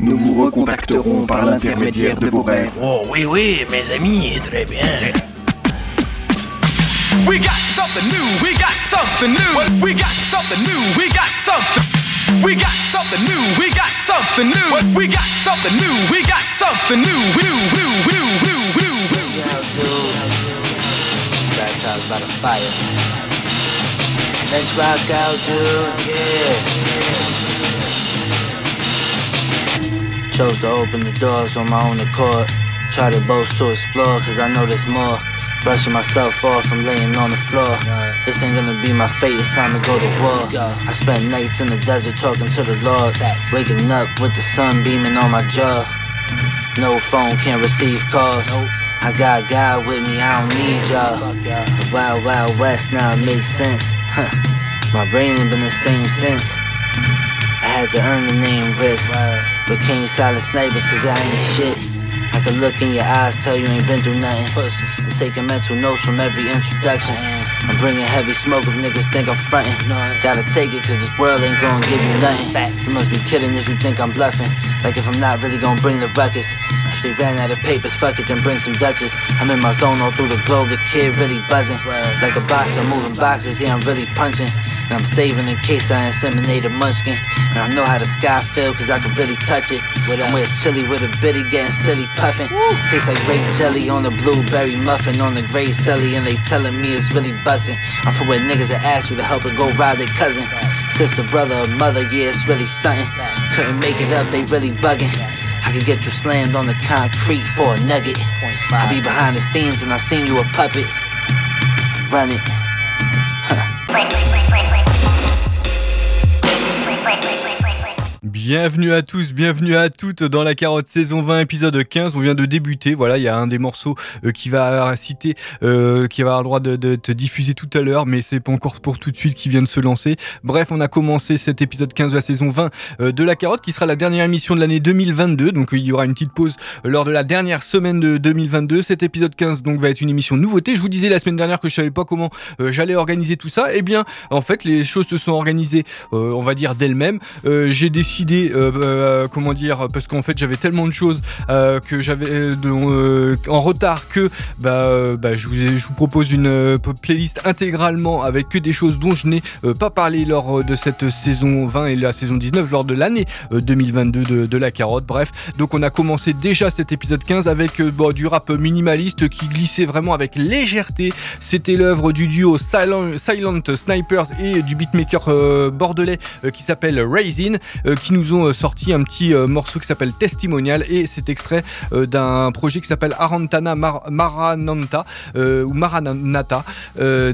Nous vous recontacterons par l'intermédiaire de vos rêves. Oh oui, oui, mes amis, très bien. We got something new, we got something new. We got something new, we got something. We got something new, we got something new. We got something new, we got something new. New, new, new, new, new, new. Yeah, dude. Baptized by the fire. Let's rock out, dude. Yeah. Chose to open the doors on my own accord. Try to boast to explore, cause I know there's more. Brushing myself off from laying on the floor. This ain't gonna be my fate, it's time to go to war. I spent nights in the desert talking to the Lord. Waking up with the sun beaming on my jaw. No phone, can't receive calls. I got God with me, I don't need y'all. The wild, wild west now it makes sense. Huh. My brain ain't been the same since. I had to earn the name risk. Became silent snipers cause I ain't shit. I can look in your eyes, tell you ain't been through nothing. I'm taking mental notes from every introduction. I'm bringing heavy smoke if niggas think I'm frontin'. Gotta take it cause this world ain't gonna give you nothing. Facts. You must be kidding if you think I'm bluffing. Like if I'm not really gonna bring the ruckus. If they ran out of papers, fuck it, then bring some Dutchess. I'm in my zone all through the globe, the kid really buzzing. Like a boxer moving boxes, yeah, I'm really punching. And I'm saving in case I inseminate a munchkin. And I know how the sky feel cause I can really touch it. I'm where it's chilly with a bitty getting silly puffing. Tastes like grape jelly on the blueberry muffin on the gray celly. And they telling me it's really buzzing. I'm from where niggas that ask you to help and go ride their cousin. Sister, brother, mother, yeah, it's really something. Couldn't make it up, they really bugging. I could get you slammed on the concrete for a nugget. I be behind the scenes and I seen you a puppet. Run it. Bienvenue à tous, bienvenue à toutes dans la carotte saison 20 épisode 15. On vient de débuter. Voilà, il y a un des morceaux euh, qui va citer, euh, qui va avoir le droit de, de te diffuser tout à l'heure, mais c'est pas encore pour tout de suite qui vient de se lancer. Bref, on a commencé cet épisode 15 de la saison 20 euh, de la carotte qui sera la dernière émission de l'année 2022. Donc il y aura une petite pause lors de la dernière semaine de 2022. Cet épisode 15 donc va être une émission nouveauté. Je vous disais la semaine dernière que je savais pas comment j'allais organiser tout ça. Eh bien, en fait, les choses se sont organisées, on va dire d'elles-mêmes. J'ai décidé, euh, euh, comment dire, parce qu'en fait j'avais tellement de choses euh, que j'avais euh, euh, en retard que bah, euh, bah, je, vous je vous propose une euh, playlist intégralement avec que des choses dont je n'ai euh, pas parlé lors euh, de cette saison 20 et la saison 19 lors de l'année euh, 2022 de, la carotte. Bref, donc on a commencé déjà cet épisode 15 avec euh, bon, du rap minimaliste qui glissait vraiment avec légèreté. C'était l'œuvre du duo Silent, Silent Snipers et du beatmaker euh, bordelais euh, qui s'appelle Raisin euh, qui nous ont euh, sorti un petit euh, morceau qui s'appelle Testimonial et c'est extrait euh, d'un projet qui s'appelle Arantana Mar- Marananta ou Maranata.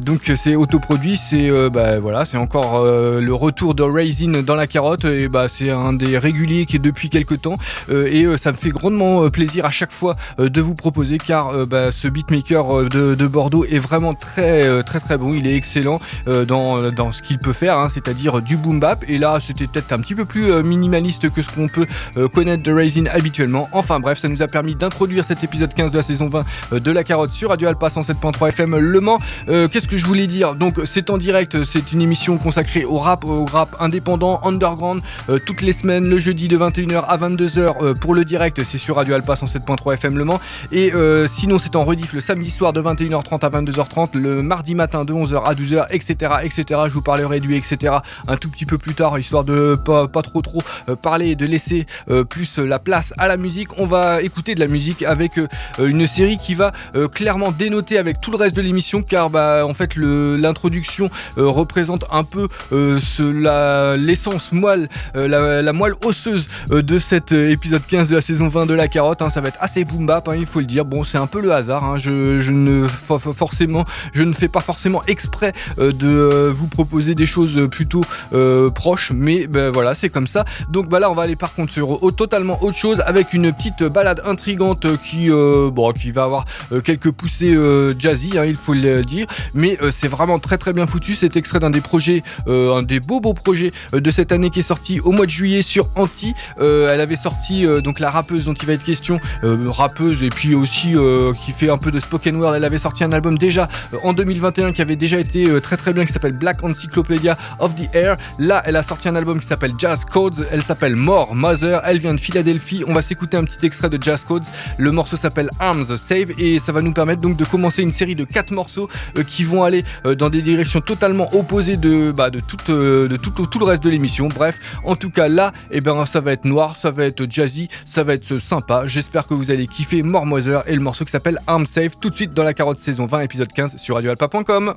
Donc c'est autoproduit, c'est bah, voilà, c'est encore le retour de Raisin dans la carotte et bah c'est un des réguliers qui est depuis quelques temps. Et ça me fait grandement plaisir à chaque fois de vous proposer car bah, ce beatmaker de, de Bordeaux est vraiment très très très bon, il est excellent dans, dans ce qu'il peut faire, hein, c'est-à-dire du boom bap. Et là c'était peut-être un petit peu plus minimaliste que ce qu'on peut euh, connaître de Raisin habituellement. Enfin bref, ça nous a permis d'introduire cet épisode 15 de la saison 20 euh, de la carotte sur Radio Alpa 107.3 FM Le Mans. Euh, Qu'est-ce que je voulais dire? Donc c'est en direct, c'est une émission consacrée au rap, au rap indépendant, underground, euh, toutes les semaines, le jeudi de 21h à 22h euh, pour le direct, c'est sur Radio Alpa 107.3 FM Le Mans. Et euh, sinon c'est en rediff le samedi soir de 21h30 à 22h30, le mardi matin de 11h à 12h, etc. etc. Je vous parlerai du etc. un tout petit peu plus tard, histoire de pas, pas trop trop parler et de laisser plus la place à la musique, on va écouter de la musique avec une série qui va clairement dénoter avec tout le reste de l'émission car bah en fait l'introduction représente un peu l'essence moelle, la, moelle osseuse de cet épisode 15 de la saison 20 de la carotte. Hein. ça va être assez boom bap, hein, il faut le dire. Bon, c'est un peu le hasard. Hein. Je, ne forcément, je ne fais pas forcément exprès de vous proposer des choses plutôt euh, proches, mais ben, voilà, c'est comme ça. Donc bah là, on va aller par contre sur totalement autre chose avec une petite balade intrigante qui, euh, bon, qui va avoir euh, quelques poussées jazzy, hein, il faut le dire, mais c'est vraiment très très bien foutu. C'est extrait d'un des projets, un des beaux beaux projets de cette année qui est sorti au mois de juillet sur Anti. elle avait sorti donc la rappeuse dont il va être question, rappeuse et puis aussi qui fait un peu de spoken word. Elle avait sorti un album déjà en 2021 qui avait déjà été très très bien qui s'appelle Black Encyclopedia of the Air. Là, elle a sorti un album qui s'appelle Jazz Elle s'appelle More Mother. Elle vient de Philadelphie. On va s'écouter un petit extrait de Jazz Codes. Le morceau s'appelle Arms Save et ça va nous permettre donc de commencer une série de quatre morceaux euh, qui vont aller euh, dans des directions totalement opposées de, bah, de, tout, euh, tout, le reste de l'émission. Bref, en tout cas là, eh ben, ça va être noir, ça va être jazzy, ça va être sympa. J'espère que vous allez kiffer More Mother et le morceau qui s'appelle Arms Save tout de suite dans la carotte saison 20 épisode 15 sur radioalpa.com.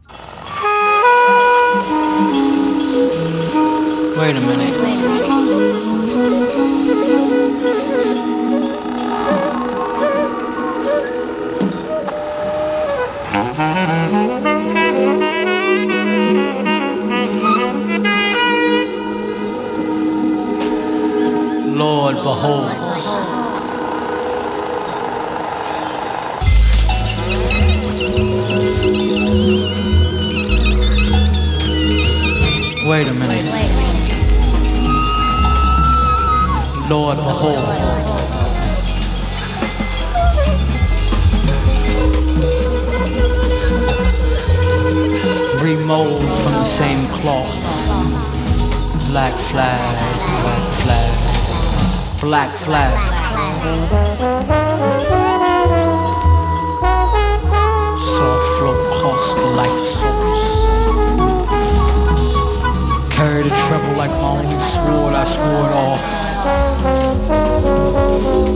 Lord, behold. Wait a minute. Lord, behold. Remold from the same cloth. Black flag, black flag. Soft flow cost the life source. Carry the treble like my only sword, I swore it off.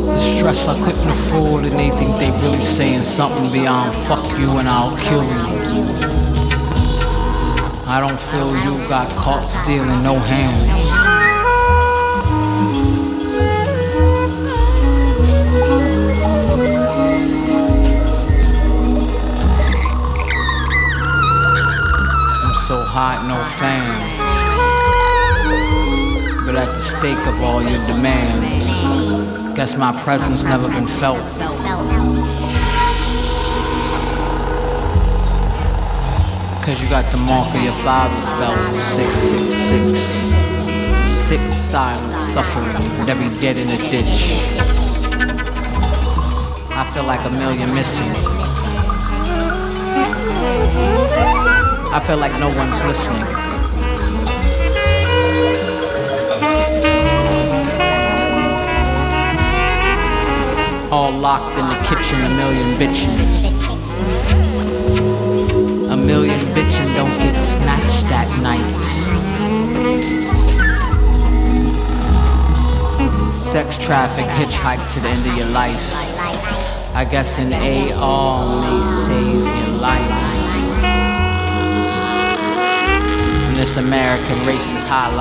The stress I couldn't afford, and they think they really saying something beyond fuck you and I'll kill you. I don't feel you got caught stealing no hands. Hot, no fans but at the stake of all your demands. Guess my presence never been felt. Cause you got the mark of your father's belt. Six, six, six. Sick, silent, suffering, every dead in a ditch. I feel like a million missing. I feel like no one's listening. All locked in the kitchen, a million bitchin'. A million bitchin' don't get snatched that night. Sex traffic, hitchhike to the end of your life. I guess an AR may save your life. this American racist high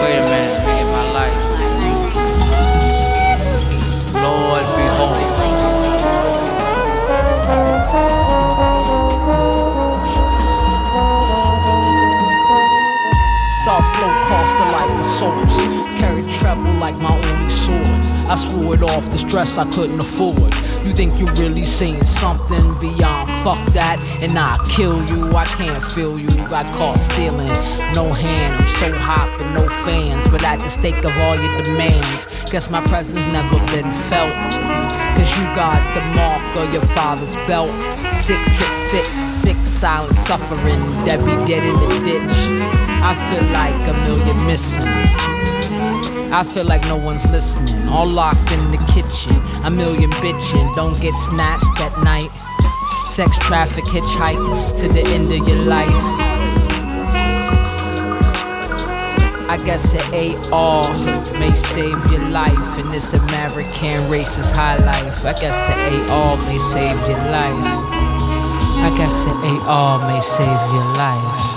Wait a minute, me get my life. Lord, behold. Soft flow cost the life of souls. Carry treble like my own I swore it off the stress I couldn't afford. You think you're really saying something beyond fuck that? And I'll kill you, I can't feel you. Got caught stealing, no hand. I'm so hot, but no fans. But at the stake of all your demands, guess my presence never been felt. Cause you got the mark of your father's belt. Six, six, six, six, silent suffering. Be dead in the ditch. I feel like a million missing. I feel like no one's listening. All locked in the kitchen. A million bitching. Don't get snatched at night. Sex traffic hitchhike to the end of your life. I guess an AR may save your life in this American racist high life. I guess an AR may save your life. I guess an AR may save your life.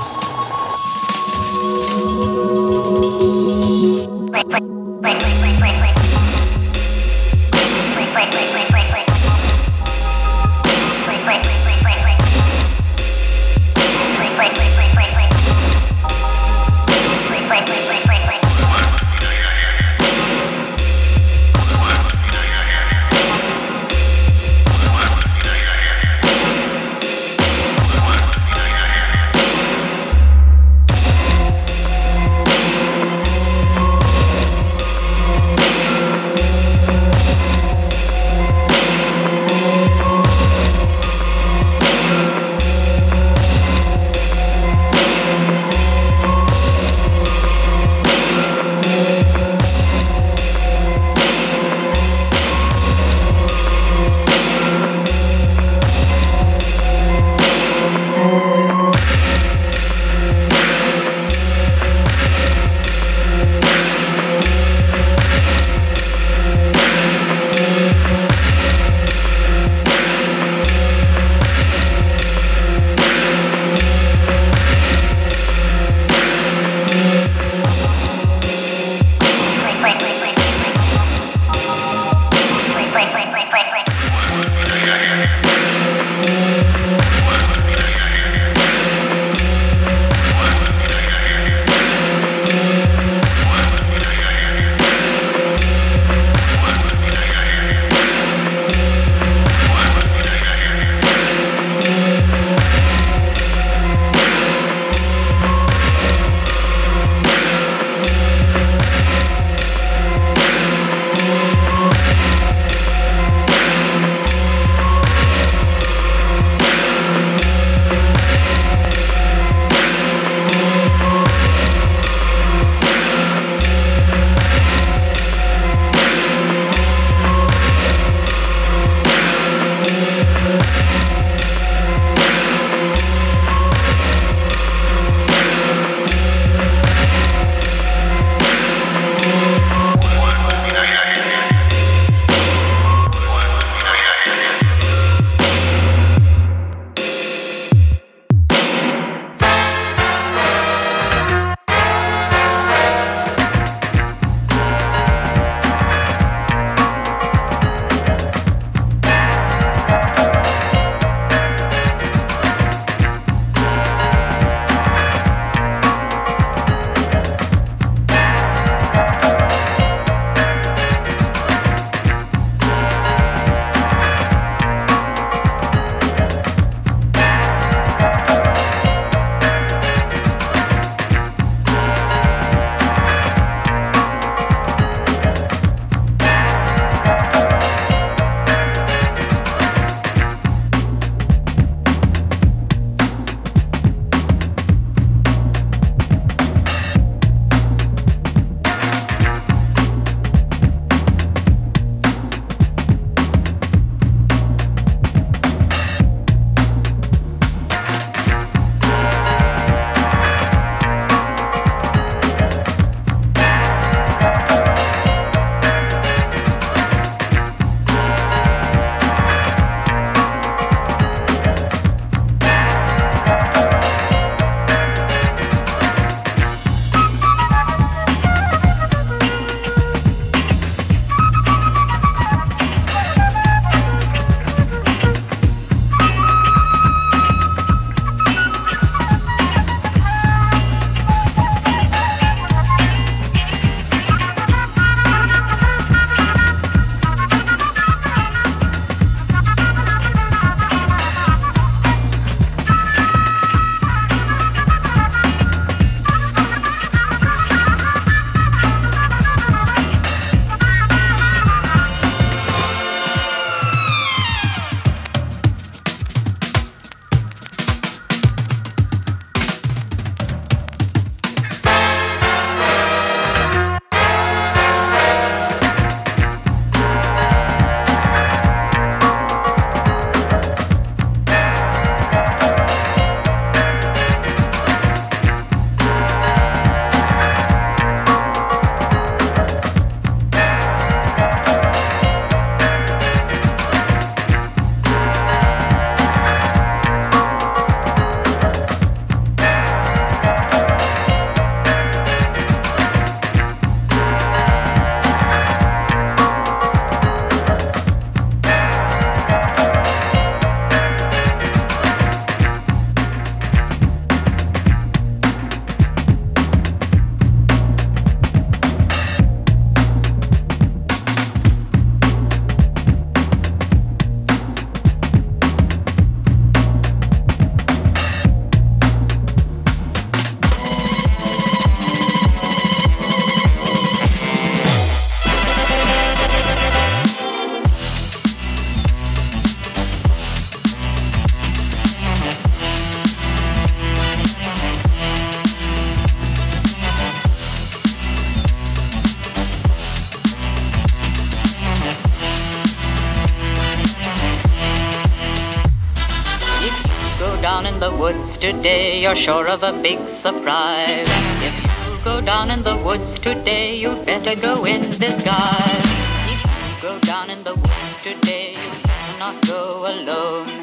Woods today, you're sure of a big surprise. If you go down in the woods today, you'd better go in disguise. If you go down in the woods today, you better not go alone.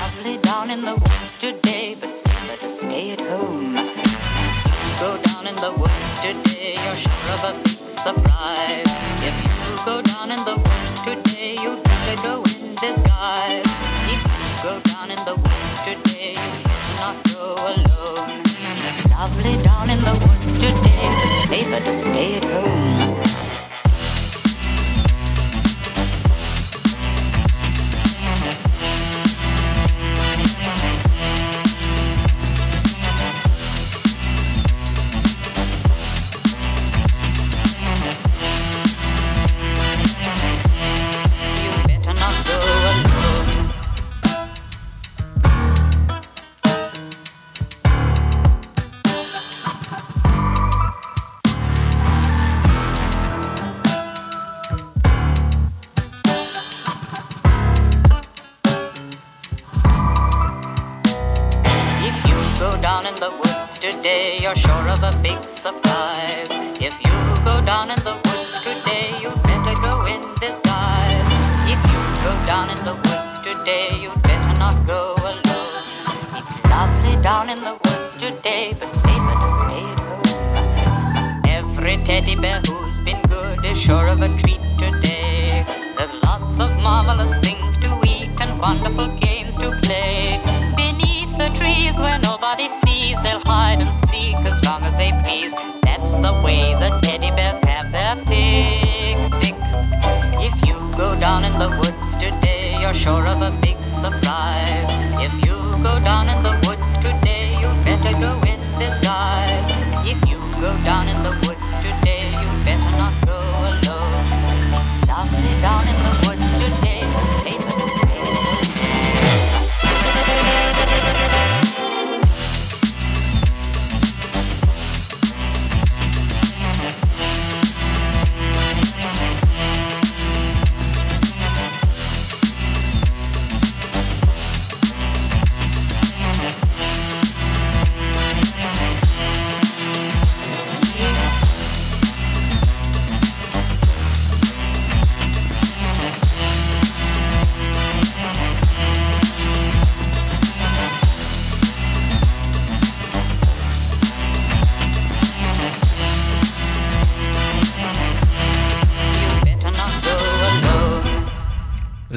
Lovely down in the woods today, but better stay at home. If you go down in the woods today, you're sure of a big surprise. If you go down in the woods today, you'd better go in disguise. If you go down in the woods Lovely down in the woods today, safer to stay at home. Down in the woods today, but safer to stay at home. Every teddy bear who's been good is sure of a treat today. There's lots of marvelous things to eat and wonderful games to play. Beneath the trees where nobody sees, they'll hide and seek as long as they please. That's the way the teddy bears have their picnic. If you go down in the woods today, you're sure of a big surprise. If you go down in the woods better go in disguise. If you go down in the woods today, you better not go alone. Down in the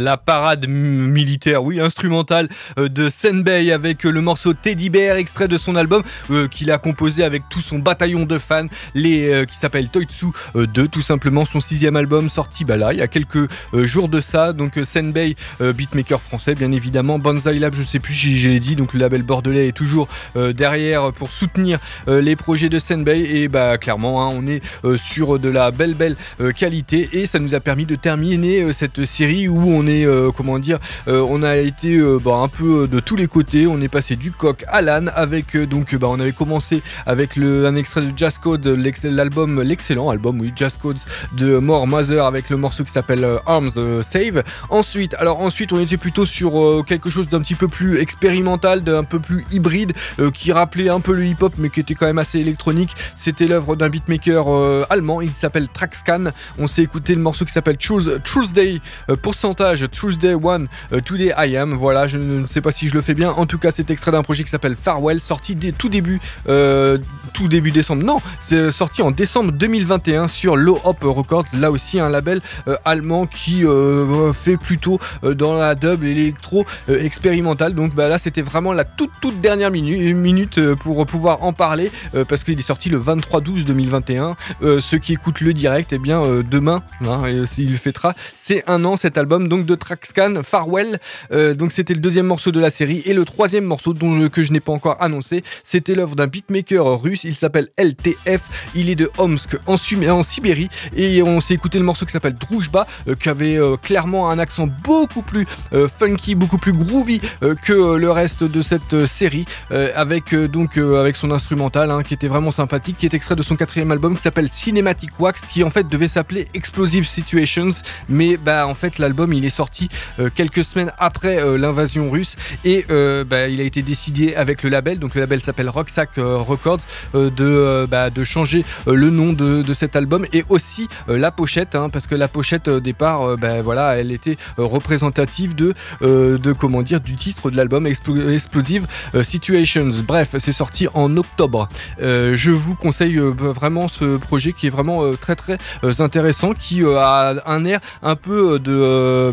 La parade militaire, oui, instrumentale euh, de Senbei avec euh, le morceau Teddy Bear, extrait de son album euh, qu'il a composé avec tout son bataillon de fans, les, qui s'appelle Toitsu euh, 2, tout simplement son sixième album sorti bah là, il y a quelques jours de ça. Donc Senbei, beatmaker français, bien évidemment. Banzai Lab, je sais plus si j'ai dit, donc le label bordelais est toujours derrière pour soutenir les projets de Senbei. Et bah clairement, hein, on est sur de la belle, belle qualité et ça nous a permis de terminer cette série où on est, euh, comment dire, euh, on a été euh, bah, un peu de tous les côtés. On est passé du coq à l'âne avec donc bah, on avait commencé avec un extrait de Jazz Code, l'album, l'excellent album, oui, Jazz Codes de More Mother avec le morceau qui s'appelle Arms Save. Ensuite, alors ensuite, on était plutôt sur quelque chose d'un petit peu plus expérimental, d'un peu plus hybride, qui rappelait un peu le hip-hop, mais qui était quand même assez électronique. C'était l'œuvre d'un beatmaker allemand. Il s'appelle Traxcan. On s'est écouté le morceau qui s'appelle Choose euh, pourcentage Tuesday One euh, Today I Am. Voilà, je ne sais pas si je le fais bien. En tout cas, c'est extrait d'un projet qui s'appelle Farewell, sorti dès tout début, euh, tout début décembre. Non, c'est sorti en décembre 2021 sur Low Hop Records. Là aussi, un label euh, allemand qui euh, fait plutôt euh, dans la dub et l'électro euh, expérimental. Donc bah, là, c'était vraiment la toute toute dernière minu- minute euh, pour pouvoir en parler euh, parce qu'il est sorti le 23 12 2021. Euh, ceux qui écoutent le direct, et bien euh, demain, hein, il fêtera c'est un an cet album donc de Traxcan Farewell. Euh, donc c'était le deuxième morceau de la série et le troisième morceau que je n'ai pas encore annoncé, c'était l'œuvre d'un beatmaker russe. Il s'appelle LTF. Il est de Omsk en, Sibérie. Et on s'est écouté le morceau qui s'appelle Drujba euh, qui avait euh, clairement un accent beaucoup plus euh, funky, beaucoup plus groovy euh, que le reste de cette série avec donc avec son instrumental hein, qui était vraiment sympathique, qui est extrait de son quatrième album qui s'appelle Cinematic Wax, qui en fait devait s'appeler Explosive Situations, mais bah en fait l'album il est sorti quelques semaines après l'invasion russe. Et bah, il a été décidé avec le label, donc le label s'appelle Rocksack Records, de, bah, de changer le nom de, cet album et aussi la pochette, hein, parce que la pochette au départ, bah, voilà, elle était représentative de, comment dire, du titre de l'album Explosive Situations. Bref, c'est sorti en octobre. je vous conseille vraiment ce projet qui est vraiment très très intéressant, qui a un air un peu de,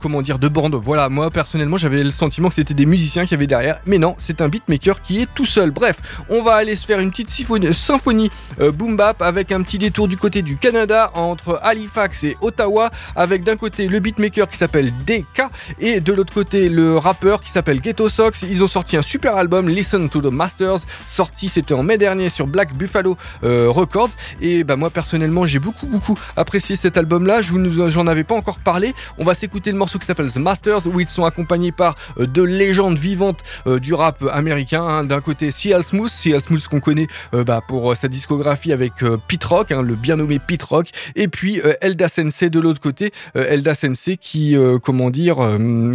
comment dire, de bande. Voilà, moi personnellement j'avais le sentiment que c'était des musiciens qui avaient derrière, mais non, c'est un beatmaker qui est tout seul. Bref, on va aller se faire une petite symphonie boom bap avec un petit détour du côté du Canada entre Halifax et Ottawa, avec d'un côté le beatmaker qui s'appelle DK et de l'autre côté le rappeur qui s'appelle Ghetto Sox. Ils ont sorti un super album, Listen to the Masters, sorti c'était en mai dernier sur Black Buffalo Records. Et bah moi personnellement j'ai beaucoup beaucoup apprécié cet album là. Je vous j'en avais pas encore parlé. On va s'écouter le morceau qui s'appelle The Masters où ils sont accompagnés par deux légendes vivantes du rap américain. Hein. D'un côté CL Smooth, CL Smooth qu'on connaît bah, pour sa discographie avec Pete Rock, hein, le bien nommé Pete Rock, et puis Elda Sensei de l'autre côté, Elda Sensei qui comment dire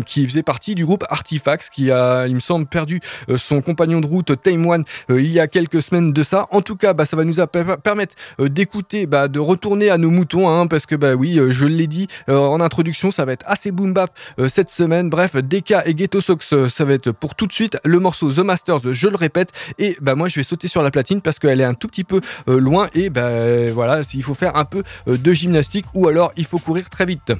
qui faisait partie du groupe Artifacts qui a il me semble perdu son compagnon de route Time One il y a quelques semaines de ça. En tout cas, bah, ça va nous permettre d'écouter, bah, de retourner à nos moutons, hein, parce que bah oui, je l'ai dit en introduction, ça va être assez boom bap cette semaine. Bref, DK et Ghetto Sox, ça va être pour tout de suite le morceau The Masters, je le répète, et bah moi je vais sauter sur la platine parce qu'elle est un tout petit peu loin et bah voilà, il faut faire un peu de gymnastique ou alors il faut courir très vite.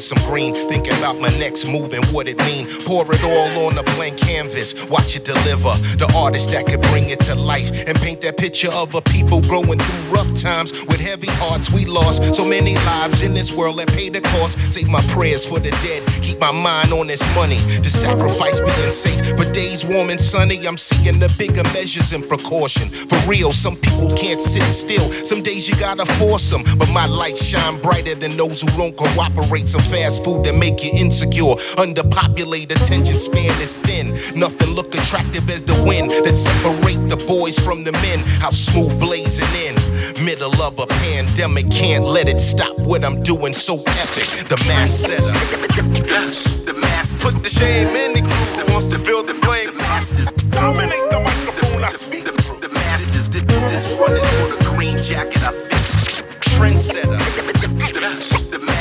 Some green, thinking about my next move and what it mean. Pour it all on a blank canvas, watch it deliver. The artist that could bring it to life and paint that picture of a people growing through rough times with heavy hearts. We lost so many lives in this world that pay the cost. Save my prayers for the dead, keep my mind on this money. The sacrifice being safe, but days warm and sunny. I'm seeing the bigger measures and precaution. For real, some people can't sit still. Some days you gotta force them, but my light shine brighter than those who don't cooperate. Some fast food that make you insecure. Underpopulated, attention span is thin. Nothing look attractive as the wind that separate the boys from the men. How smooth blazing in. Middle of a pandemic, can't let it stop what I'm doing so epic. The mass setter. The masters. Put the shame in the crew that wants to build the blame. The masters. Dominate the microphone, I speak. The, truth. the masters. This run is for the green jacket I fit. Trendsetter. The masters.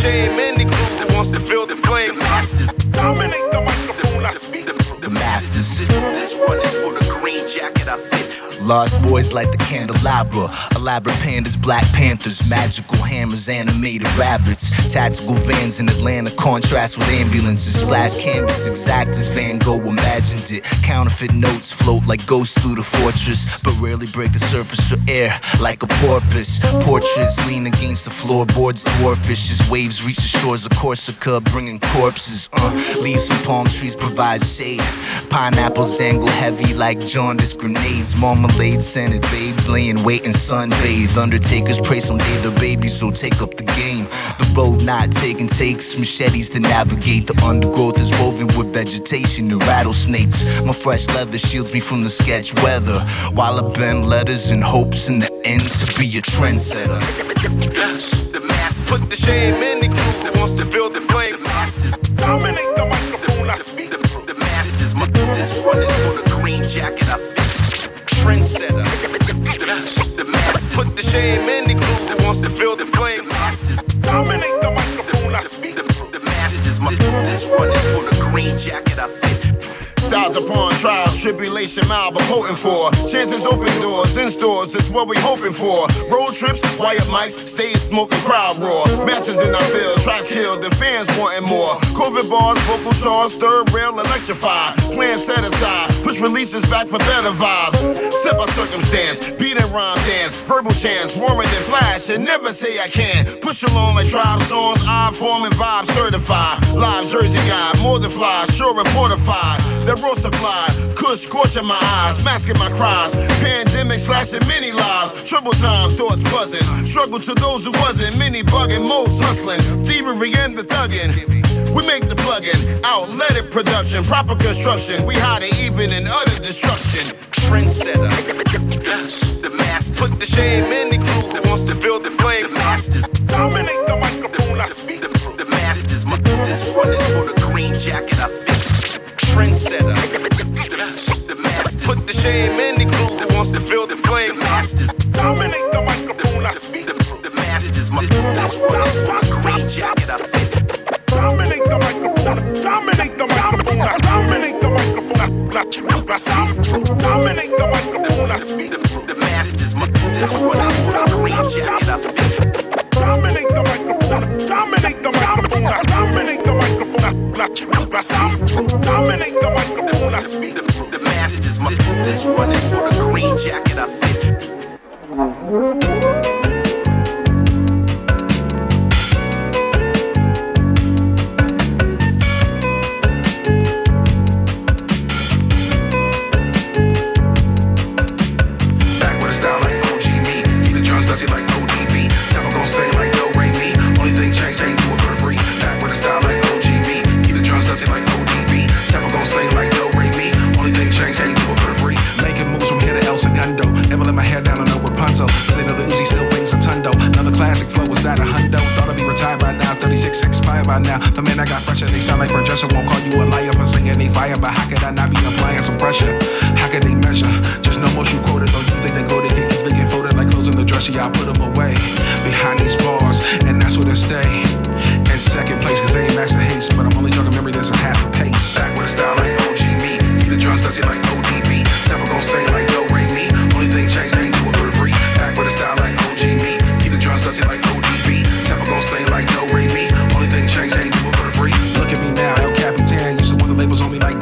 Shame the crew that wants to build and blame. Masters. Dominate the microphone, I speak. The, the masters. This one is for the green jacket I fit. Lost boys like the candelabra. Elaborate pandas, black panthers, magical hammers, animated rabbits. Tactical vans in Atlanta contrast with ambulances. Splash canvas exact as Van Gogh imagined it. Counterfeit notes float like ghosts through the fortress, but rarely break the surface for air like a porpoise. Portraits lean against the floorboards, dwarfish as waves reach the shores of Corsica, bringing corpses. Uh, leaves from palm trees provide shade. Pineapples dangle heavy like jaundice grenades. Marmalade scented babes laying wait and sunbathe. Undertakers pray someday the babies will take up the game. The road not taken takes machetes to navigate. The undergrowth is woven with vegetation and rattlesnakes. My fresh leather shields me from the sketch weather. While I bend letters and hopes in the end to be a trendsetter. The masters. Put the shame in the crew that wants to build and blame. The masters. Dominate the microphone, I speak. This one is for the green jacket I fit. Trendsetter. The, the masters. Put the shame in the crew that wants to build and blame. The masters. Dominate the microphone, I speak. The, the masters. My, this one is for the green jacket I fit. Styles upon trials, tribulation mild but potent for. Chances open doors, in stores, it's what we hoping for. Road trips, quiet mics, stage smoking crowd roar. Masters in our field, tracks killed, and fans wanting more. COVID bars, vocal charts, third rail electrified. Plan set aside, push releases back for better vibes. Set by circumstance, beat and rhyme dance, verbal chance, warrant and flash, and never say I can. Push along like tribe songs, I form and vibe certified. Live Jersey guy, more than fly, sure and fortified. That raw supply, kush scorching my eyes, masking my cries. Pandemic slashing many lives, triple time thoughts buzzing. Struggle to those who wasn't, many bugging, most hustling. Thievery and the thugging. We make the plug-in, outlet it production, proper construction. We hide it even in utter destruction. Trendsetter, the masters. Put the shame in the crew that wants to build the flame. The masters dominate the microphone. I speak the, the masters. My, this one is for the green jacket. I fit. Trendsetter, yes, the masters. Put the shame in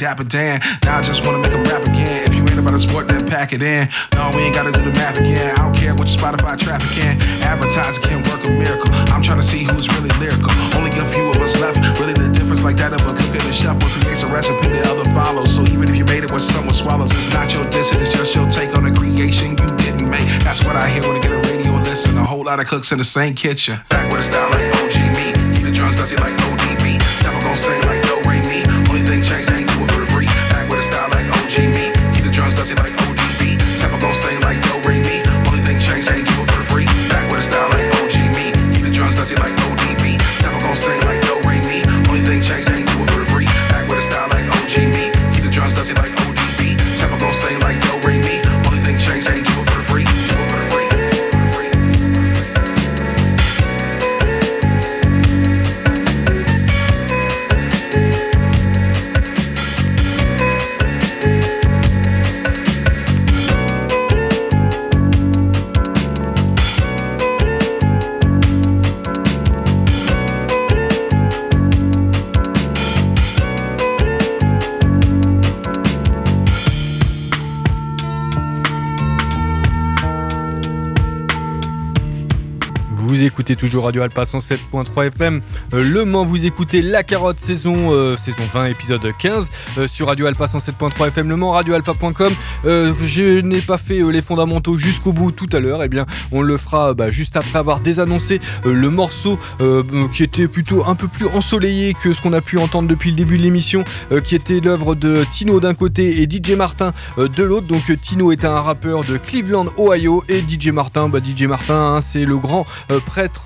Now I just wanna make them rap again. If you ain't about the sport, then pack it in. No, we ain't gotta do the math again. I don't care what your Spotify traffic can. Advertising can work a miracle. I'm trying to see who's really lyrical. Only a few of us left. Really the difference like that of a cook and a chef. One creates a recipe, the other follows. So even if you made it what someone swallows, it's not your diss, it's just your take on a creation you didn't make. That's what I hear when I get a radio listen. A whole lot of cooks in the same kitchen. Back with a style like OG me. Keep the drums dusty like ODB. Never gonna say like no Ray me. Only thing changed, toujours Radio Alpa 107.3 FM. Euh, le Mans, vous écoutez La Carotte saison, euh, saison 20, épisode 15 euh, sur Radio Alpa 107.3 FM. Le Mans, radioalpa.com. Euh, je n'ai pas fait les fondamentaux jusqu'au bout tout à l'heure. Eh bien, on le fera bah, juste après avoir désannoncé le morceau qui était plutôt un peu plus ensoleillé que ce qu'on a pu entendre depuis le début de l'émission, qui était l'œuvre de Tino d'un côté et DJ Martin de l'autre. Donc, Tino était un rappeur de Cleveland, Ohio, et DJ Martin, bah, DJ Martin, hein, c'est le grand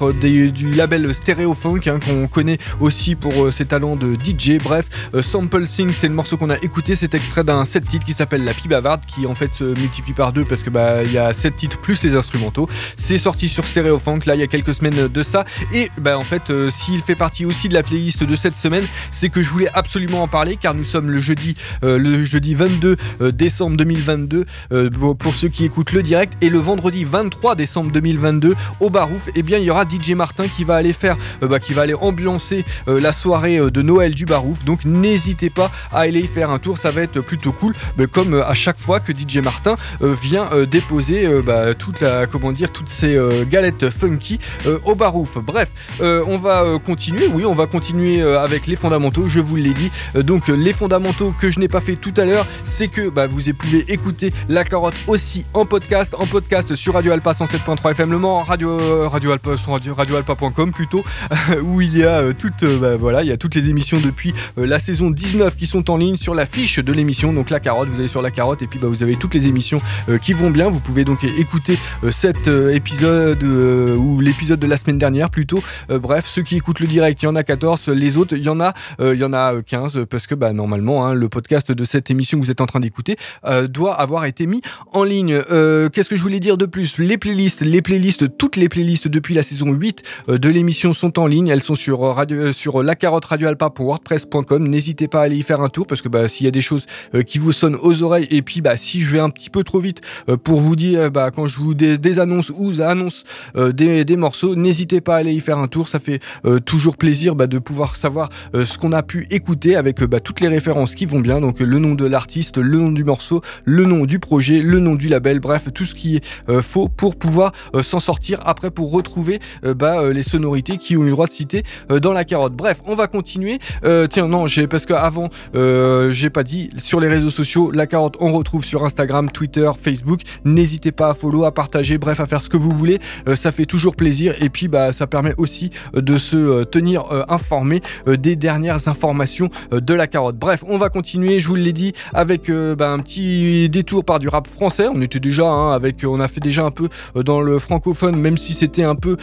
euh, du label Stereofunk hein, qu'on connaît aussi pour ses talents de DJ. Bref, Sample Sing, c'est le morceau qu'on a écouté. C'est extrait d'un set titre qui s'appelle La Pie Bavarde, qui en fait se multiplie par deux parce que bah il y a 7 titres plus les instrumentaux. C'est sorti sur Stereofunk là il y a quelques semaines de ça. Et bah en fait, s'il fait partie aussi de la playlist de cette semaine, c'est que je voulais absolument en parler car nous sommes le jeudi, le jeudi 22 décembre 2022 pour ceux qui écoutent le direct et le vendredi 23 décembre 2022 au Barouf, et eh bien il y aura DJ Martin qui va aller faire, euh, bah, qui va aller ambiancer euh, la soirée euh, de Noël du Barouf. Donc n'hésitez pas à aller y faire un tour, ça va être plutôt cool. Comme à chaque fois que DJ Martin vient déposer bah, toute la, comment dire, toutes ces galettes funky au Barouf. Bref, on va continuer. Oui, on va continuer avec les fondamentaux. Je vous l'ai dit. donc les fondamentaux que je n'ai pas fait tout à l'heure, c'est que bah, vous pouvez écouter la carotte aussi en podcast, en podcast sur Radio Alpa 107.3 FM Le Mans, Radio Radio Alpa, radio, radioalpa.com plutôt, où il y a euh, toutes, euh, bah, voilà, il y a toutes les émissions depuis euh, la saison 19 qui sont en ligne sur la fiche de l'émission. Donc la carotte, vous allez sur la carotte et puis bah, vous avez toutes les émissions qui vont bien. Vous pouvez donc écouter cet épisode ou l'épisode de la semaine dernière plutôt. bref, ceux qui écoutent le direct, il y en a 14. Les autres, il y en a, il y en a 15 parce que bah, normalement, hein, le podcast de cette émission que vous êtes en train d'écouter doit avoir été mis en ligne. Qu'est-ce que je voulais dire de plus? Les playlists, les playlists, toutes les playlists depuis la saison 8 euh, de l'émission sont en ligne. Elles sont sur, euh, radio, euh, la carotte radioalpa.wordpress.com. N'hésitez pas à aller y faire un tour parce que bah, s'il y a des choses qui vous sonnent aux oreilles et puis bah, si je vais un petit peu trop vite pour vous dire bah, quand je vous désannonce ou annonce des, morceaux, n'hésitez pas à aller y faire un tour. Ça fait toujours plaisir de pouvoir savoir ce qu'on a pu écouter avec toutes les références qui vont bien. Donc le nom de l'artiste, le nom du morceau, le nom du projet, le nom du label, bref, tout ce qui est faux pour pouvoir s'en sortir après pour retrouver bah, euh, les sonorités qui ont eu le droit de citer euh, dans la carotte. Bref, on va continuer. tiens, non, j'ai parce qu'avant, j'ai pas dit sur les réseaux sociaux, la carotte, on retrouve sur Instagram, Twitter, Facebook. N'hésitez pas à follow, à partager, bref, à faire ce que vous voulez. ça fait toujours plaisir et puis bah, ça permet aussi de se tenir informé des dernières informations de la carotte. Bref, on va continuer, je vous l'ai dit, avec bah, un petit détour par du rap français. On était déjà hein, avec, on a fait déjà un peu dans le francophone, même si c'était un peu, euh,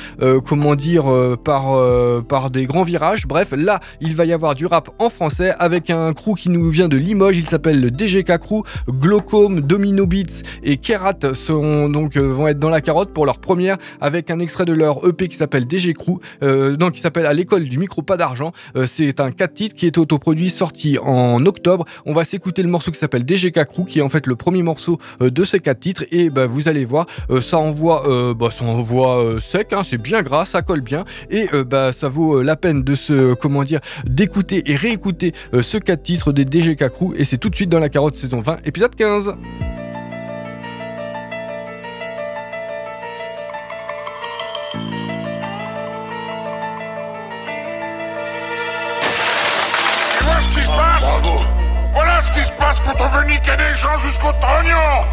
comment dire, euh, par, euh, par des grands virages. Bref, là, il va y avoir du rap en français avec un crew qui nous vient de Limoges. Il s'appelle le DGK Crew. Glaucome, Domino Beats et Kerat sont, donc, vont être dans la carotte pour leur première avec un extrait de leur EP qui s'appelle DG Crew, donc qui s'appelle À l'école du micro pas d'argent. c'est un 4 titres qui est autoproduit, sorti en octobre. On va s'écouter le morceau qui s'appelle DGK Crew, qui est en fait le premier morceau de ces 4 titres. Et bah, vous allez voir, ça envoie, bah, ça envoie sec, hein, c'est bien gras, ça colle bien. Et euh, bah ça vaut euh, la peine de se comment dire d'écouter et réécouter euh, ce 4 titres des DGK Crew. Et c'est tout de suite dans la carotte saison 20 épisode 15. Voilà ce qui se passe quand on veut niquer des gens jusqu'au trognon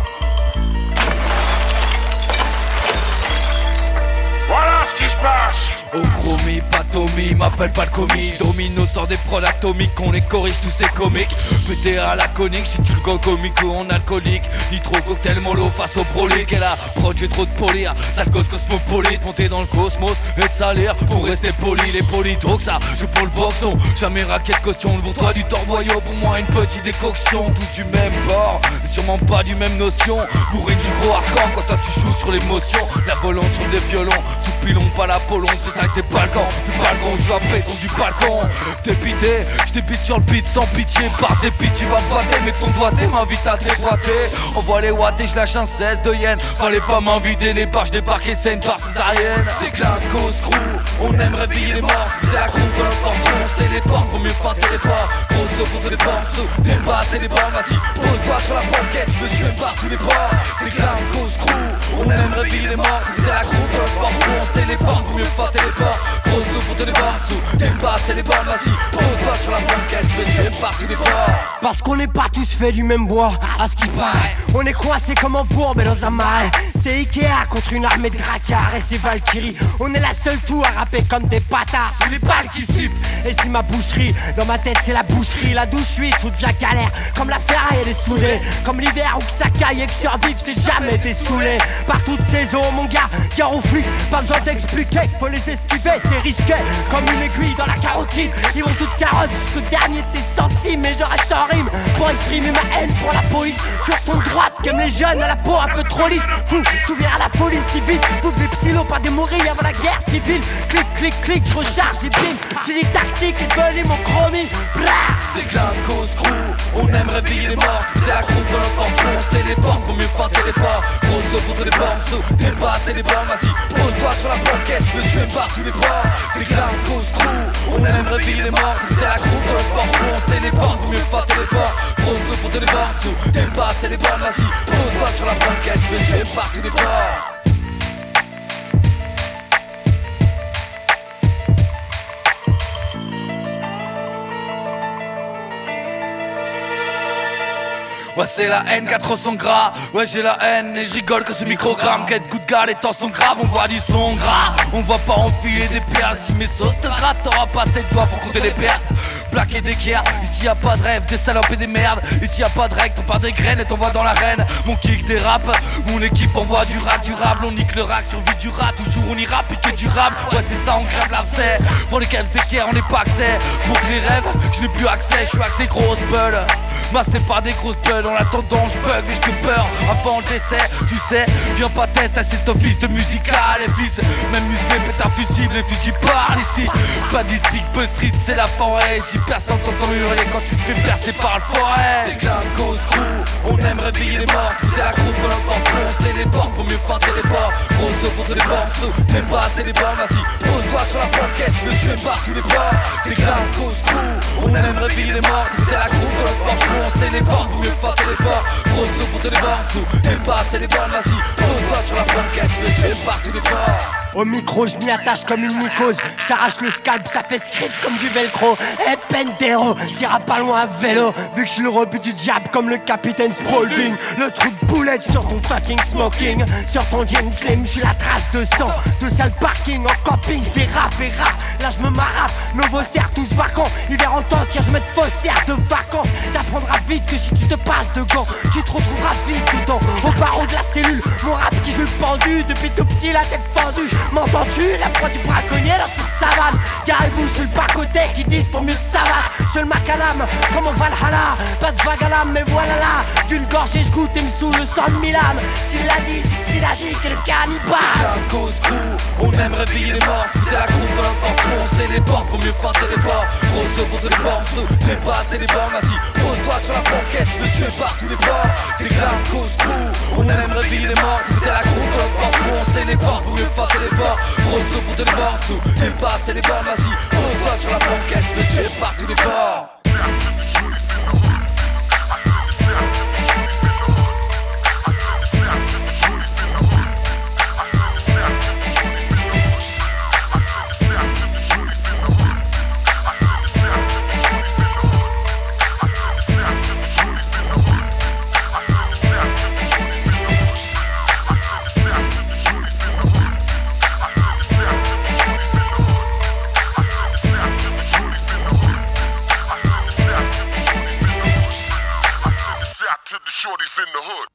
Ask boss. Oh chromie, pas Tommy, m'appelle pas le commis. Domino sort des prods atomiques, on les corrige tous ces comiques. Pété à la conique, si tu le go comique ou en alcoolique. Nitro cocktail mollo face au prolique. Et là, produit trop de polir, sale gosse cosmopolite Monter dans le cosmos. Et de salir pour rester poli Les que ça, je prends le boxon. Jamais raquette caution, pour toi du torboyau. Pour moi une petite décoction, tous du même bord. Sûrement pas du même notion. Bourré du gros hardcore quand toi tu joues sur l'émotion. La volonté sur des violons, sous pilon pas l'Apollon avec des balcons, du balcon, je vais béton du balcon. Dépité, je débite sur le beat sans pitié. Par dépit, tu vas boiter, mais ton doigté m'invite à déboîter. On voit les watts et je lâche un 16 de yen. Fallait pas m'inviter, les barges débarquer, c'est une par césarienne. Des cause crew, on aime réveiller les morts. La crew dans le portron, on se téléporte pour mieux feinter les ports. Gros pour les bords, dépasser les bords, vas-y, pose-toi sur la banquette, je me suis par tous les bords. Des cause crew, on aime réveiller les morts. La crew dans le portron, on se téléporte pour mieux feinter les ports. Gros sous pour te les sous Dépasser les vas-y Pose-toi sur la banquette, je me suis par Parce qu'on n'est pas tous faits du même bois À ce qui paraît On est coincé comme un bourbe dans un marais c'est Ikea contre une armée de gracards et c'est Valkyrie. On est la seule tout à rapper comme des bâtards. C'est les balles qui sifflent. Et si ma boucherie, dans ma tête c'est la boucherie. La douche suite, tout devient galère. Comme la ferraille elle est soudée. Comme l'hiver où que ça caille et que survivre c'est jamais dessoulé. Par toutes saisons, mon gars, gare aux flics. Pas besoin d'expliquer, faut les c'est risqué. Comme une aiguille dans la carotide. Ils vont toutes carottes jusqu'au dernier de tes centimes. Mais je reste sans rime pour exprimer ma haine pour la police. Tu ton droite, comme les jeunes à la peau un peu trop lisse. Fou, tout vient à la police civile. Bouffe des psylos, pas des mourir avant la guerre civile. Clic, clic, clic, je recharge et bim. Physique tactique et devenu mon chromie. Blah Des cause crew, on aime réveiller les morts. C'est la dans notre pantalon, on téléporte pour mieux feinter les ports. Gros saut pour tous les bords, saut, dépasse les bords, vas-y. Pose-toi sur la banquette, je me suis par tous les ports. Des cause crew, on aime réveiller les morts. C'est la croûte dans notre pantalon, on se téléporte pour mieux feinter les ports. Gros saut pour tous les bords, saut, dépasse les bords, vas-y. Pose-toi sur la banquette, je suis par tous les ports. Ouais c'est la haine, 400 gras. Ouais j'ai la haine et je rigole que ce microgramme. Quête good gars, les temps sont graves, on voit du son gras. On va pas enfiler des perles. Si mes sauces te grattent, t'auras pas assez de doigts pour compter les pertes. Plaquer des guerres, ici y a pas de rêve, des salopes et des merdes. Ici y a pas de règles, part des graines et t'envoie dans l'arène. Mon kick dérape, mon équipe envoie du rap durable. On nique le rack, survie du rat, toujours on ira piquer durable Ouais c'est ça, on crève l'abcès. Pour les caps des guerres, on n'est pas accès. Pour que les rêves, je n'ai plus accès, je suis accès grosse bulle. Ma c'est pas des grosses bulles en attendant je bug mais je peur. Avant le décès Tu sais, viens pas test, assiste au fils de musique là Les fils, même musée pète un fusible, les fusils parlent ici. Pas district, peu street, c'est la forêt. Ici personne t'entend hurler quand tu te fais percer par le forêt. Des cause crew, on aime réveiller les morts. C'est la croûte dans notre pantalon, on se téléporte pour mieux feinter les bords. Gros saut pour tous les bords, saut, dépasser les bords, vas-y Pose-toi sur la banquette, je me suis par tous les bords. Des cause crew, on aime réveiller les morts. C'est la croûte dans notre pantalon, on se téléporte pour mieux feinter les bords Gros saut pour tous les bords, sous, dépasser les bords, vas-y Pose-toi sur la banquette, je suis par tous bords au micro, je m'y attache comme une mycose. Je t'arrache le scalp, ça fait scritch comme du velcro. Eh, Pendero, t'iras pas loin à vélo. Vu que je suis le rebut du diable comme le capitaine Spaulding. Le trou de sur ton fucking smoking. Sur ton jean slim, j'suis la trace de sang. De sale parking en camping, des rap et rap. Là, je me marappe, nouveau cerf tous vacants. Hiver en temps, tiens, je mets de faussaires de vacances. T'apprendras vite que si tu te passes de gants, tu te retrouveras vite dedans. Au barreau de la cellule, mon rap qui joue le pendu. Depuis tout petit, la tête fendue. M'entends-tu? La proie du braconnier dans cette savane Garez-vous sur le bas-côté qui disent pour mieux de savate Seul macadam, comme au Valhalla Pas de vague à l'âme, mais voilà là D'une gorgée je goûte et me saoule le sang de mille âmes S'il l'a dit, c'est s'il a dit que le cannibale. Cause crew, on aime réveiller les morts. C'est la croûte dans le pantalon, on se téléporte pour mieux feinter les bords. Gros saut pour tous les bords, saut, dépasser les bords Vas-y, pose-toi sur la banquette, je me suis par tous les bords. Des cause crew, on aime réveiller les morts. C'est la croûte dans le pantalon, on se téléporte pour mieux feinter les bords. Gros saut pour tous les bords sous Dépasse les bords vas-y Pose-toi sur la banquette Je me suis par tous les bords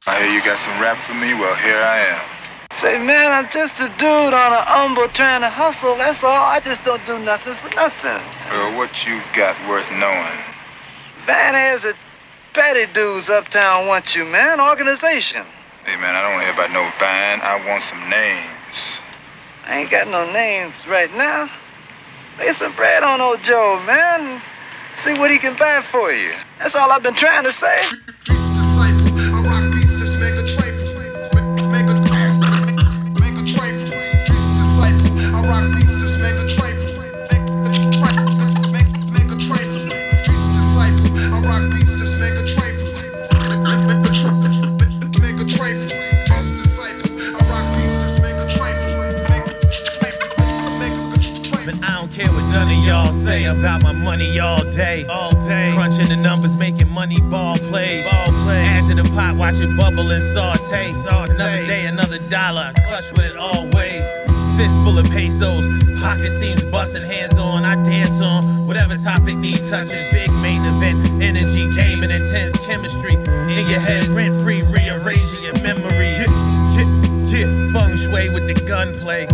I hear you got some rap for me, well, here I am. Say, man, I'm just a dude on a umbo trying to hustle, that's all. I just don't do nothing for nothing. Well, what you got worth knowing? Van has a petty dudes uptown want you, man. Organization. Hey, man, I don't want to hear about no Van. I want some names. I ain't got no names right now. Lay some bread on old Joe, man. See what he can buy for you. That's all I've been trying to say. none of y'all say about my money all day. All day. Crunching the numbers, making money ball plays. Ball plays. Add to the pot, watch it bubble and saute. saute. Another day, another dollar. Clutch with it always. Fist full of pesos. Pocket seems busting hands on. I dance on whatever topic need touching. Big main event. Energy, game, and intense chemistry. In your head, rent free, rearranging your memories. Yeah, yeah, yeah. Feng shui with the gunplay.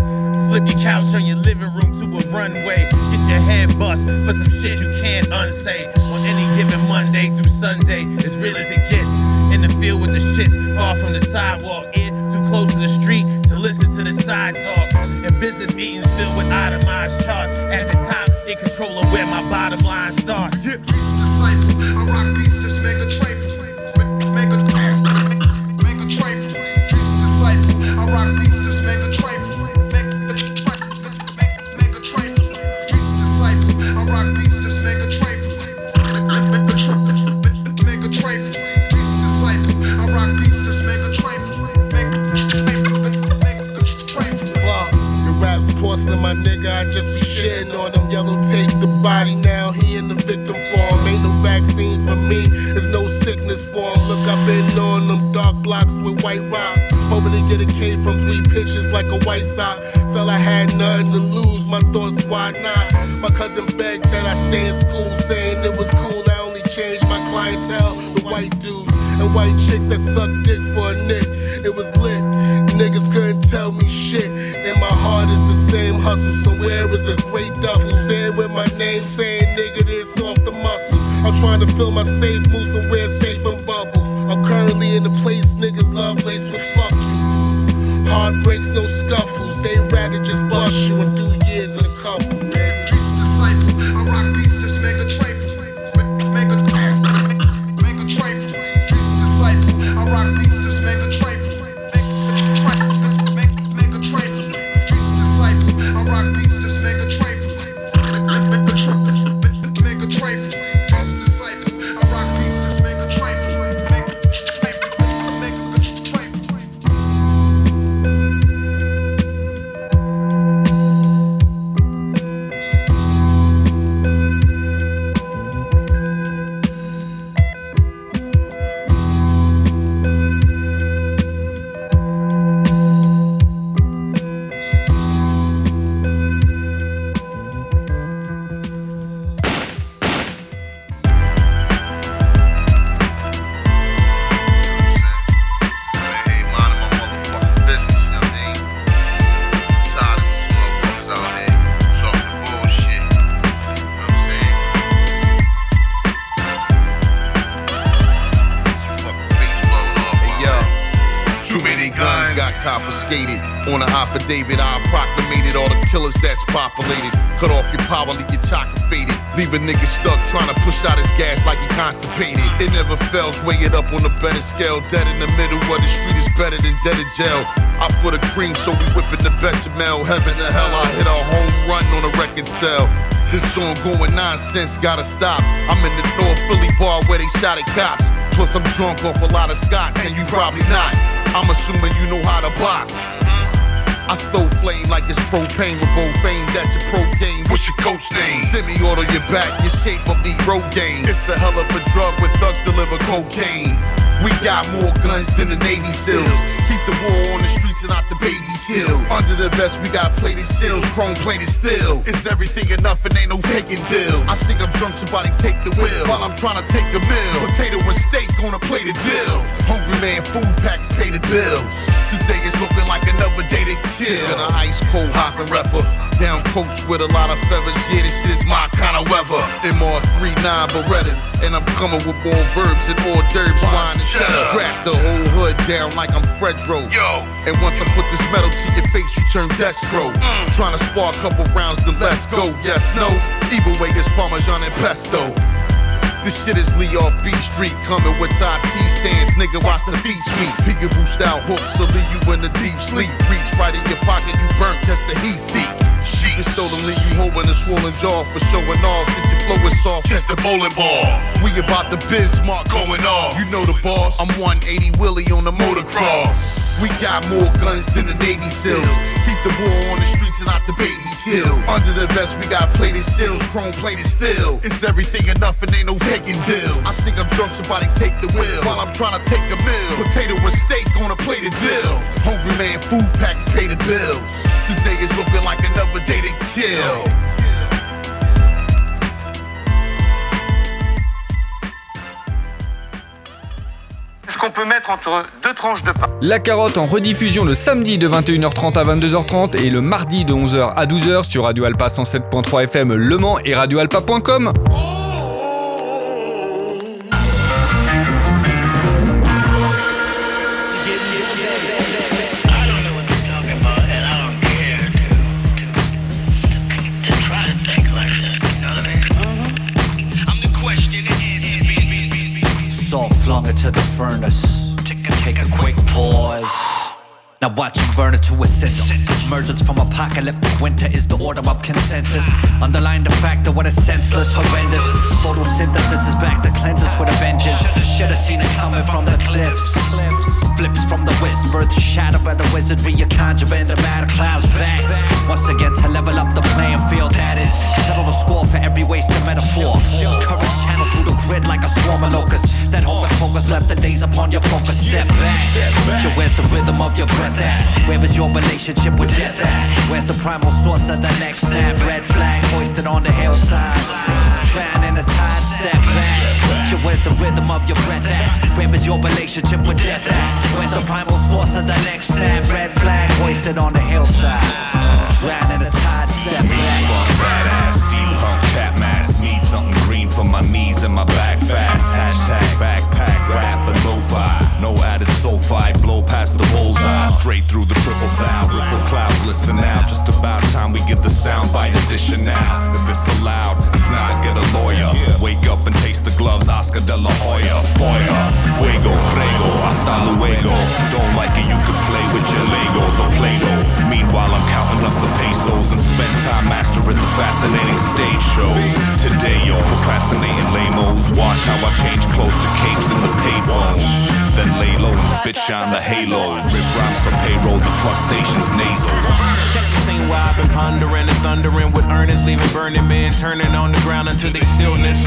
Flip your couch on your living room to a runway. Your head bust for some shit you can't unsay. On any given Monday through Sunday, as real as it gets. In the field with the shits, far from the sidewalk. In too close to the street to listen to the side talk. And business meetings filled with itemized charts. At the time, in control of where my bottom line starts. Yeah. I rock beats, just make affidavit, I proclamated all the killers that's populated. Cut off your power, leave your chocolate faded. Leave a nigga stuck trying to push out his gas like he constipated. It never fails, weigh it up on a better scale. Dead in the middle of the street is better than dead in jail. I put a cream, so we whipping the bechamel. Heaven to hell, I hit a home run on a record sale. This song going nonsense, gotta stop. I'm in the North Philly bar where they shot at cops. Plus I'm drunk off a lot of scotch, and you probably not. I'm assuming you know how to box. I throw flame like it's propane with fame. That's your pro game. What's your coach name? Send me auto your back, your shape of me game. It's a hell of a drug with thugs deliver cocaine. We got more guns than the Navy SEALs. Keep the war on the streets and not the babies killed. Under the vest, we got plated shields, chrome plated steel. It's everything enough and ain't no taking deals. I think I'm drunk, somebody take the wheel. While I'm trying to take a meal. Potato and steak on a plated bill. Hungry man, food packets pay the bills. Today is looking like another day to kill. In a ice cold hopping rapper. Down coast with a lot of feathers. Yeah, this is my kind of weather. MR 39 Berettas. And I'm coming with more verbs and hors d'oeuvres, wine and cheddar. Strap the whole hood down like I'm Fredro. Yo. And once I put this metal to your face, you turn destro. Mm. Trying to spar a couple rounds, then let's go. Yes, no. Either way, it's Parmesan and pesto. This shit is Lee off B Street, coming with top T stands, nigga. Watch the feet sweep. Peekaboo style hooks will leave you in the deep sleep. Reach right in your pocket, you burnt, test the heat seek. Sheep is stolen, leave you holding a swollen jaw for showing off. Since your flow is soft, catch the bowling ball. We about the Bismarck going off. You know the boss. I'm 180 Willie on the motocross. We got more guns than the Navy SEALs. Keep the war on the streets and not the babies skilled. Under the vest, we got plated shields, chrome plated steel. It's everything enough and ain't no taking deals. I think I'm drunk, somebody take the wheel. While I'm trying to take a meal. Potato with steak on a plated bill. Hungry man, food packs pay the bills. Today is looking like another day to kill. Qu'on peut mettre entre deux tranches de pain La carotte en rediffusion le samedi de 21h30 à 22h30 et le mardi de 11h à 12h sur Radio Alpa 107.3 FM Le Mans et radioalpa.com. Salt furnace. Take a quick pause. Now watch him burn it to a cinder. Emergence from apocalyptic winter is the order of consensus. Underline the fact that what is senseless, horrendous. Photosynthesis is back to cleanse us with a vengeance. Should have seen it coming from the cliffs. Flips from the whisper, the shadow by the wizardry. You conjure in the matter clouds back. Once again to level up the playing field. That is settle the score for every wasted metaphor. Channel through the grid like a swarm of locusts. That hocus pocus left the days upon your focus. Step back. So where's the rhythm of your breath at? Where is your relationship with death at? Where's the primal source of the next snap? Red flag hoisted on the hillside. Drown in the tide, step back. So where's the rhythm of your breath at? Where is your relationship with death at? Where's the primal source of the next snap? Red flag hoisted on the hillside. Drown in the tide, step back. Fuck badass, steampunk cat mask. Need something for my knees and my back fast. Hashtag backpack, rap and lo-fi. No added sulfide, blow past the bullseye. Straight through the triple thou. Ripple clouds, listen now. Just about time we get the sound bite edition now. If it's allowed, if not, get a lawyer. Wake up and taste the gloves, Oscar de la Hoya. Fire, fuego, prego, hasta luego. Don't like it, you can play with your Legos or Play-Doh. Meanwhile, I'm counting up the pesos and spend time mastering the fascinating stage shows. Today, yo, procrastinating lamos. Watch how I change clothes to capes in the payphones. Then lay low and spit shine the halo. Rip rhymes for payroll, the crustaceans nasal. Check the scene where I've been pondering and thundering with earnest, leaving burning men turning on the ground until they stillness.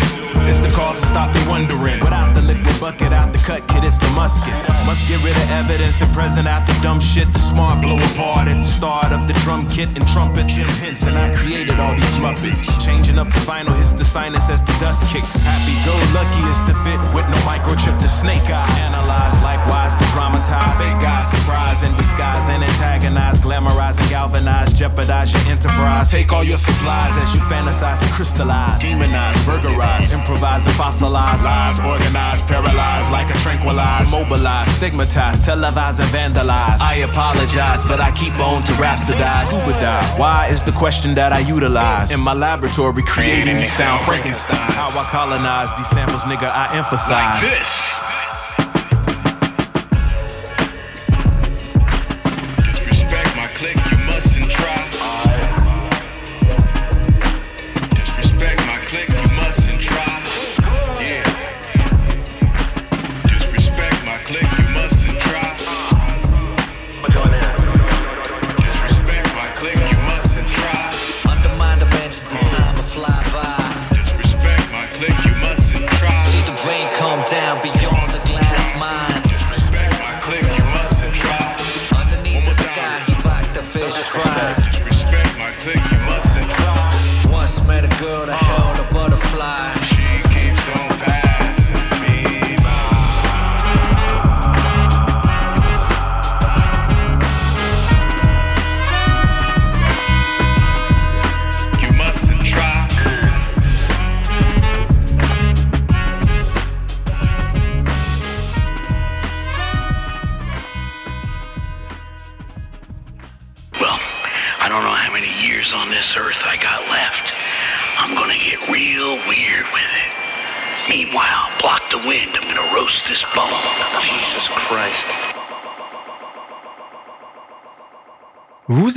It's the cause to stop they wondering. Without the liquid bucket, out the cut kid, it's the musket. Must get rid of evidence and present after dumb shit. The smart blow apart at the start of the drum kit and trumpet. Jim Henson, I created all these muppets. Changing up the vinyl hits the sinus as the dust kicks. Happy go lucky is the fit with no microchip to snake eye. Analyze likewise to dramatize. Fake guys surprise and disguise and antagonize, glamorize and galvanize, jeopardize your enterprise. Take all your supplies as you fantasize and crystallize, demonize, burgerize, improvise and fossilize. Lies organize, paralyze like a tranquilized. Mobilized, stigmatized, televised and vandalized. I apologize, but I keep on to rhapsodize. Scuba dive. Why is the question that I utilize in my laboratory creating these sound Frankenstein? How I colonize these samples, nigga, I emphasize. Like this.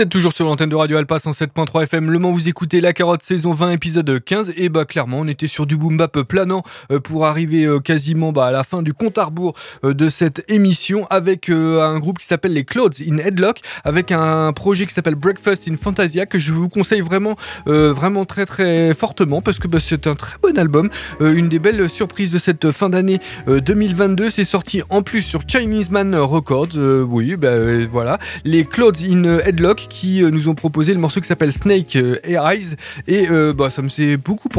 Toujours sur l'antenne de Radio Alpa 107.3 FM Le Mans, vous écoutez La Carotte saison 20 épisode 15 et bah clairement on était sur du boom bap planant euh, pour arriver euh, quasiment bah, à la fin du compte à rebours euh, de cette émission avec un groupe qui s'appelle les Clouds in Headlock avec un projet qui s'appelle Breakfast in Fantasia que je vous conseille vraiment vraiment très très fortement parce que bah, c'est un très bon album une des belles surprises de cette fin d'année euh, 2022 c'est sorti en plus sur Chinese Man Records oui bah voilà. Les Clouds in Headlock qui euh, nous ont proposé le morceau qui s'appelle Snake euh, Eyes. Et euh, bah, ça me fait beaucoup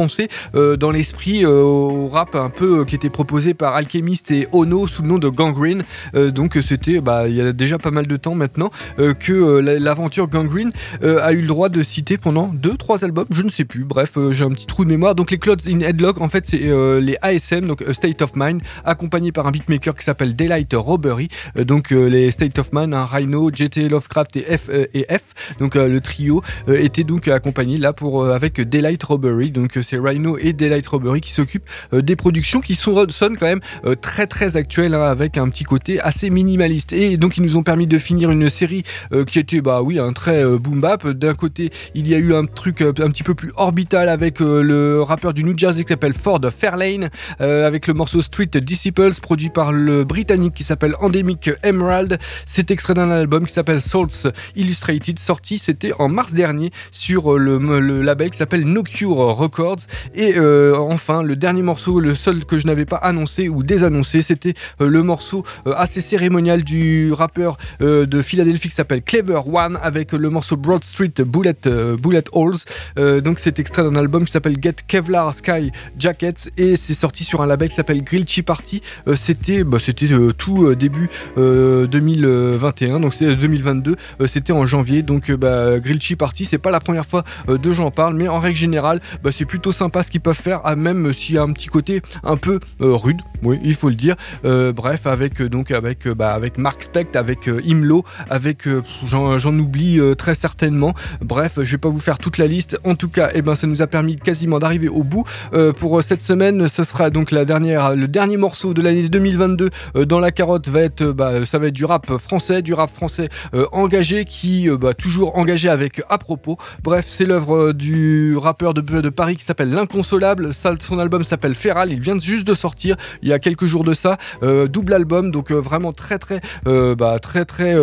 euh, dans l'esprit au rap un peu qui était proposé par Alchemist et Ono sous le nom de Gangrene. Donc c'était bah, il y a déjà pas mal de temps maintenant que la- l'aventure Gangrene a eu le droit de citer pendant 2-3 albums. Je ne sais plus. Bref j'ai un petit trou de mémoire. Donc les Clouds in Headlock en fait c'est les ASM donc State of Mind accompagné par un beatmaker qui s'appelle Daylight Robbery. Donc les State of Mind un Rhino JT Lovecraft et F et F donc euh, le trio euh, était donc accompagné là pour euh, avec Daylight Robbery. Donc c'est Rhino et Daylight Robbery qui s'occupent des productions qui sont, sonnent quand même très très actuelles hein, avec un petit côté assez minimaliste. Et donc ils nous ont permis de finir une série qui était bah oui un très boom bap. D'un côté il y a eu un truc un petit peu plus orbital avec le rappeur du New Jersey qui s'appelle Ford Fairlane avec le morceau Street Disciples produit par le britannique qui s'appelle Endemic Emerald. C'est extrait d'un album qui s'appelle Salts Illustrated sorti c'était en mars dernier sur euh, le, label qui s'appelle No Cure Records. Et euh, enfin le dernier morceau le seul que je n'avais pas annoncé ou désannoncé c'était euh, le morceau assez cérémonial du rappeur de Philadelphie qui s'appelle Clever One avec le morceau Broad Street Bullet, Bullet Holes. Donc c'est extrait d'un album qui s'appelle Get Kevlar Sky Jackets et c'est sorti sur un label qui s'appelle Grillchi Party. Euh, c'était bah, c'était tout début euh, 2021 donc c'est 2022 euh, c'était en janvier donc euh, bah, Party c'est pas la première fois euh, de j'en parle mais en règle générale bah, c'est plutôt sympa ce qu'ils peuvent faire même s'il y a un petit côté un peu euh, rude. Oui il faut le dire. Euh, bref avec euh, donc avec euh, bah, avec Mark Specht avec euh, Imlo avec euh, j'en oublie euh, très certainement. Bref je vais pas vous faire toute la liste. En tout cas eh ben ça nous a permis quasiment d'arriver au bout. Euh, pour euh, cette semaine ce sera donc le dernier morceau de l'année 2022 euh, dans la carotte va euh, bah, ça va être du rap français du rap français euh, engagé qui euh, toujours engagé avec à propos. Bref c'est l'œuvre euh, du rappeur de, Paris qui s'appelle l'inconsolable. Son album s'appelle Feral. Il vient juste de sortir il y a quelques jours de ça. Euh, double album donc euh, vraiment très très bah, très très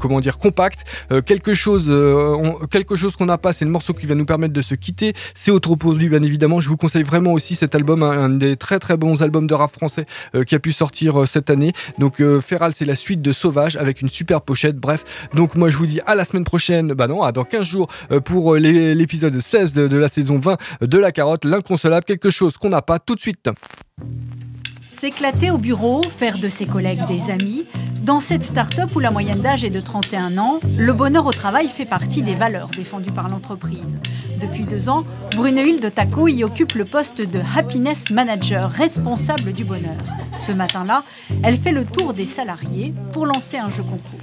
comment dire compact. Quelque chose quelque chose qu'on n'a pas c'est le morceau qui va nous permettre de se quitter. C'est autoproduit bien évidemment. Je vous conseille vraiment aussi cet album un, un des très très bons albums de rap français qui a pu sortir cette année. Donc Feral c'est la suite de Sauvage avec une super pochette. Bref donc moi je vous dis à la semaine prochaine bah non à dans 15 jours euh, pour euh, l'épisode 16 de, de la saison 20 de la carotte l'inconsolable quelque chose qu'on n'a pas tout de suite S'éclater au bureau, faire de ses collègues des amis. Dans cette start-up où la moyenne d'âge est de 31 ans, le bonheur au travail fait partie des valeurs défendues par l'entreprise. Depuis deux ans, Brunehilde de Taco y occupe le poste de Happiness Manager, responsable du bonheur. Ce matin-là, elle fait le tour des salariés pour lancer un jeu concours.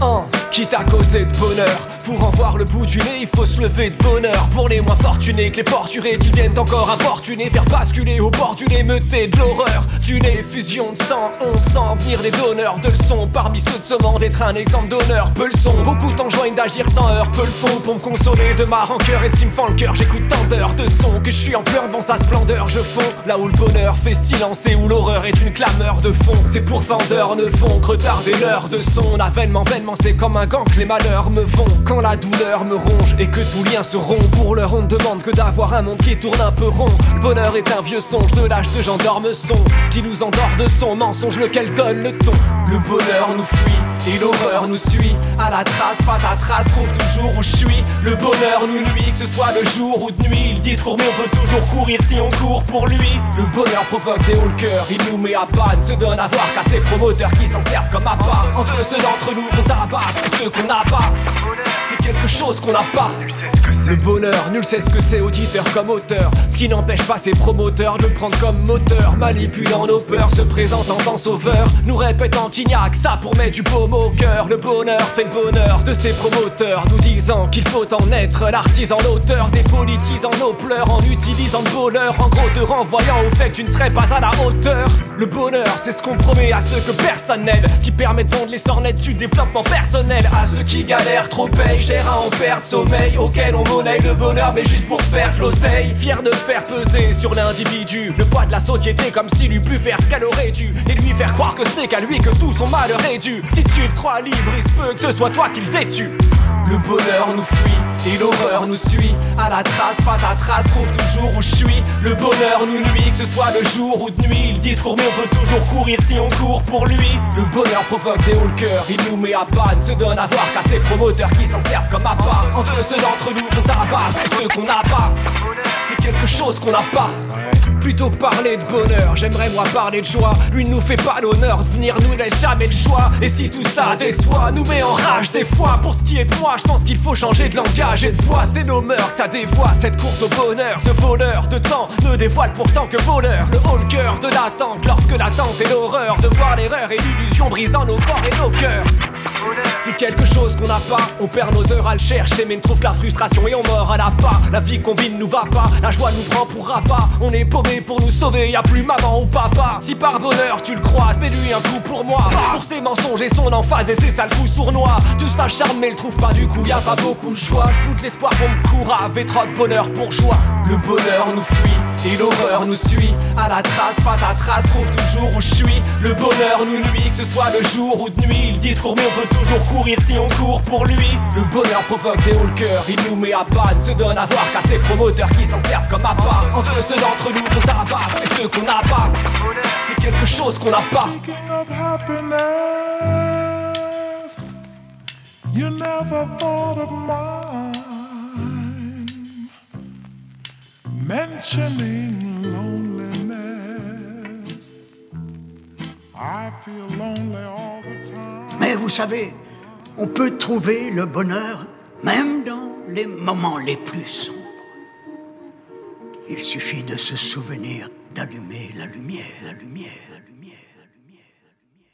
Oh, quitte à causer de bonheur Pour en voir le bout du nez, il faut se lever de bonheur Pour les moins fortunés, que les porturés qui viennent encore importuner Faire basculer au bord du nez, meuter de l'horreur Du nez, fusion de sang, on sent venir des donneurs de leçons. Parmi ceux de ce monde, être un exemple d'honneur Peu le son, beaucoup t'enjoignent d'agir sans heurts Peu le fond pour me consoler. De ma rancœur et de ce qui me fend le cœur J'écoute tant d'heures de son que je suis en pleurs devant sa splendeur. Je fonds là où le bonheur fait silence et où l'horreur est une clameur de fond. C'est pour vendeurs ne font que retarder l'heure de son. Avènement, vainement, c'est comme un gant que les malheurs me vont. Quand la douleur me ronge et que tout lien se rompt Pour leur on demande que d'avoir un monde qui tourne un peu rond. Le bonheur est un vieux songe de l'âge de gendarme son. Qui nous endort de son mensonge lequel donne le Le bonheur nous fuit et l'horreur nous suit. À la trace, pas ta trace, trouve toujours où je suis. Le bonheur nous nuit, que ce soit le jour ou de nuit. Le discours mais on peut toujours courir si on court pour lui. Le bonheur provoque des hauts le cœur, il nous met à panne. Se donne à voir qu'à ces promoteurs qui s'en servent comme à pas Entre ceux d'entre nous qu'on tabasse et ceux qu'on n'a pas quelque chose qu'on n'a pas. Le bonheur, nul sait ce que c'est, auditeur comme auteur. Ce qui n'empêche pas ses promoteurs de prendre comme moteur. Manipulant nos peurs, se présentant en sauveur. Nous répétant qu'il n'y a que ça pour mettre du baume au cœur. Le bonheur fait le bonheur de ses promoteurs. Nous disant qu'il faut en être l'artisan l'auteur. Dépolitisant nos pleurs en utilisant le bonheur. En gros, te renvoyant au fait que tu ne serais pas à la hauteur. Le bonheur, c'est ce qu'on promet à ceux que personne n'aide. Qui permet de vendre les sornettes du développement personnel. À ceux qui galèrent, trop payent, à en perdre sommeil. Auquel on monnaie le bonheur, mais juste pour faire de l'oseille. Fier de faire peser sur l'individu le poids de la société comme s'il eût pu faire ce qu'elle aurait dû. Et lui faire croire que ce n'est qu'à lui que tout son malheur est dû. Si tu te crois libre, il se peut que ce soit toi qu'ils aient tu. Le bonheur nous fuit et l'horreur nous suit. À la trace, pas ta trace, trouve toujours où je suis. Le bonheur nous nuit, que ce soit le jour ou de nuit. Le discours, mais on peut toujours courir si on court pour lui. Le bonheur provoque des hauts le cœur, il nous met à panne. Se donne à voir qu'à ces promoteurs qui s'en servent comme appât. Entre ceux d'entre nous qu'on tabasse et ceux qu'on n'a pas. C'est quelque chose qu'on n'a pas. Plutôt parler de bonheur, j'aimerais moi parler de joie. Lui ne nous fait pas l'honneur de venir, nous laisse jamais le choix. Et si tout ça déçoit, nous met en rage des fois. Pour ce qui est de moi, je pense qu'il faut changer de langage et de voix. C'est nos mœurs ça dévoie cette course au bonheur. Ce voleur de temps ne dévoile pourtant que voleur. Le haut cœur de l'attente lorsque l'attente est l'horreur. De voir l'erreur et l'illusion brisant nos corps et nos cœurs. C'est quelque chose qu'on n'a pas, on perd nos heures à le chercher, mais ne trouve la frustration et on meurt à la pas. La vie qu'on vit ne nous va pas, la joie nous prend pour rapat. On est paumé pour nous sauver, y a plus maman ou papa. Si par bonheur tu le croises, mets lui un coup pour moi. Pour ses mensonges et son emphase et ses sales coups sournois. Tu s'acharnes mais le trouve pas du coup, y a pas beaucoup de choix. J'boute l'espoir qu'on me et trop de bonheur pour joie. Le bonheur nous fuit et l'horreur nous suit. À la trace, pas ta trace, trouve toujours où je suis. Le bonheur nous nuit, que ce soit le jour ou de nuit. Le discours, mais on peut toujours courir si on court pour lui. Le bonheur provoque des hauts le cœur, il nous met à panne. Se donne à voir qu'à ces promoteurs qui s'en servent comme appât. Entre ceux d'entre nous qu'on tabasse et ceux qu'on n'a pas. C'est quelque chose qu'on n'a pas. You never thought of mine. Mentioning loneliness. I feel lonely all. Mais vous savez, on peut trouver le bonheur même dans les moments les plus sombres. Il suffit de se souvenir d'allumer la lumière, la lumière,